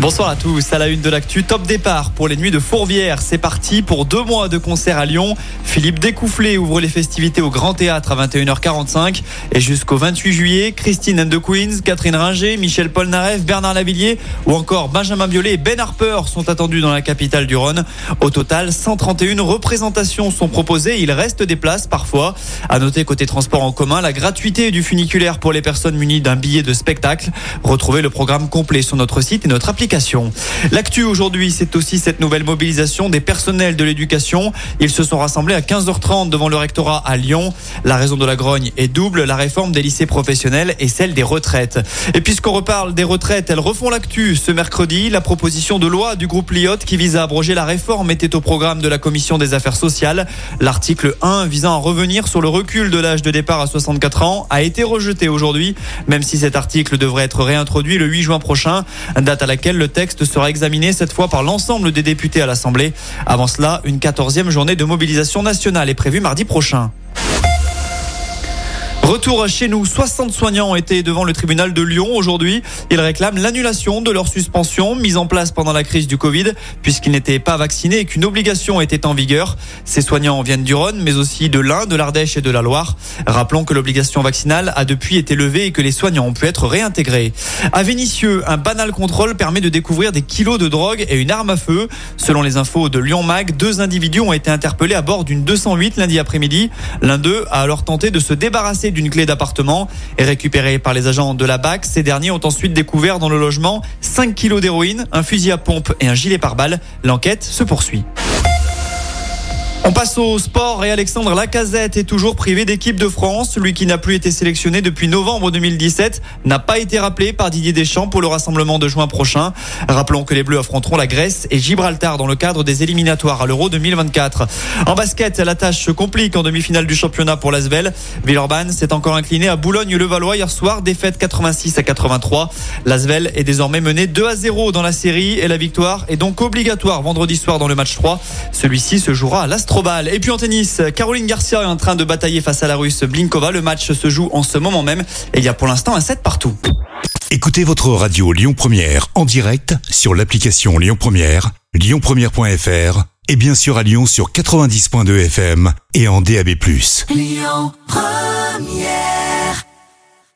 Bonsoir à tous, à la une de l'actu, top départ pour les nuits de Fourvière. C'est parti pour deux mois de concert à Lyon. Philippe Découfflé ouvre les festivités au Grand Théâtre à 21h45 et jusqu'au 28 juillet, Christine and the Queens, Catherine Ringer, Michel Polnareff, Bernard Lavillier ou encore Benjamin Biolay et Ben Harper sont attendus dans la capitale du Rhône. Au total, 131 représentations sont proposées. Il reste des places parfois. À noter côté transport en commun, la gratuité du funiculaire pour les personnes munies d'un billet de spectacle. Retrouvez le programme complet sur notre site et notre application. L'actu aujourd'hui, c'est aussi cette nouvelle mobilisation des personnels de l'éducation. Ils se sont rassemblés à 15h30 devant le rectorat à Lyon. La raison de la grogne est double, la réforme des lycées professionnels et celle des retraites. Et puisqu'on reparle des retraites, elles refont l'actu. Ce mercredi, la proposition de loi du groupe Liot qui vise à abroger la réforme était au programme de la commission des affaires sociales. L'article 1 visant à revenir sur le recul de l'âge de départ à 64 ans a été rejeté aujourd'hui, même si cet article devrait être réintroduit le 8 juin prochain, date à laquelle le texte sera examiné cette fois par l'ensemble des députés à l'Assemblée. Avant cela, une quatorzième journée de mobilisation nationale est prévue mardi prochain. Retour chez nous, 60 soignants ont été devant le tribunal de Lyon aujourd'hui. Ils réclament l'annulation de leur suspension mise en place pendant la crise du Covid puisqu'ils n'étaient pas vaccinés et qu'une obligation était en vigueur. Ces soignants viennent du Rhône mais aussi de l'Ain, de l'Ardèche et de la Loire. Rappelons que l'obligation vaccinale a depuis été levée et que les soignants ont pu être réintégrés. À Vénissieux, un banal contrôle permet de découvrir des kilos de drogue et une arme à feu. Selon les infos de Lyon Mag, deux individus ont été interpellés à bord d'une 208 lundi après-midi. L'un d'eux a alors tenté de se débarrasser du une clé d'appartement et récupérée par les agents de la BAC. Ces derniers ont ensuite découvert dans le logement 5 kilos d'héroïne, un fusil à pompe et un gilet pare-balles. L'enquête se poursuit. On passe au sport et Alexandre Lacazette est toujours privé d'équipe de France. Lui qui n'a plus été sélectionné depuis novembre 2017 n'a pas été rappelé par Didier Deschamps pour le rassemblement de juin prochain. Rappelons que les Bleus affronteront la Grèce et Gibraltar dans le cadre des éliminatoires à l'Euro 2024. En basket, la tâche se complique en demi-finale du championnat pour l'Asvel. Villeurbanne s'est encore incliné à Boulogne-le-Valois hier soir, défaite 86 à 83. L'Asvel est désormais mené 2 à 0 dans la série et la victoire est donc obligatoire vendredi soir dans le match 3. Celui-ci se jouera à et puis en tennis, Caroline Garcia est en train de batailler face à la russe Blinkova. Le match se joue en ce moment même et il y a pour l'instant un set partout. Écoutez votre radio Lyon Première en direct sur l'application Lyon Première, lyonpremière.fr et bien sûr à Lyon sur 90.2 FM et en DAB+. Lyon Première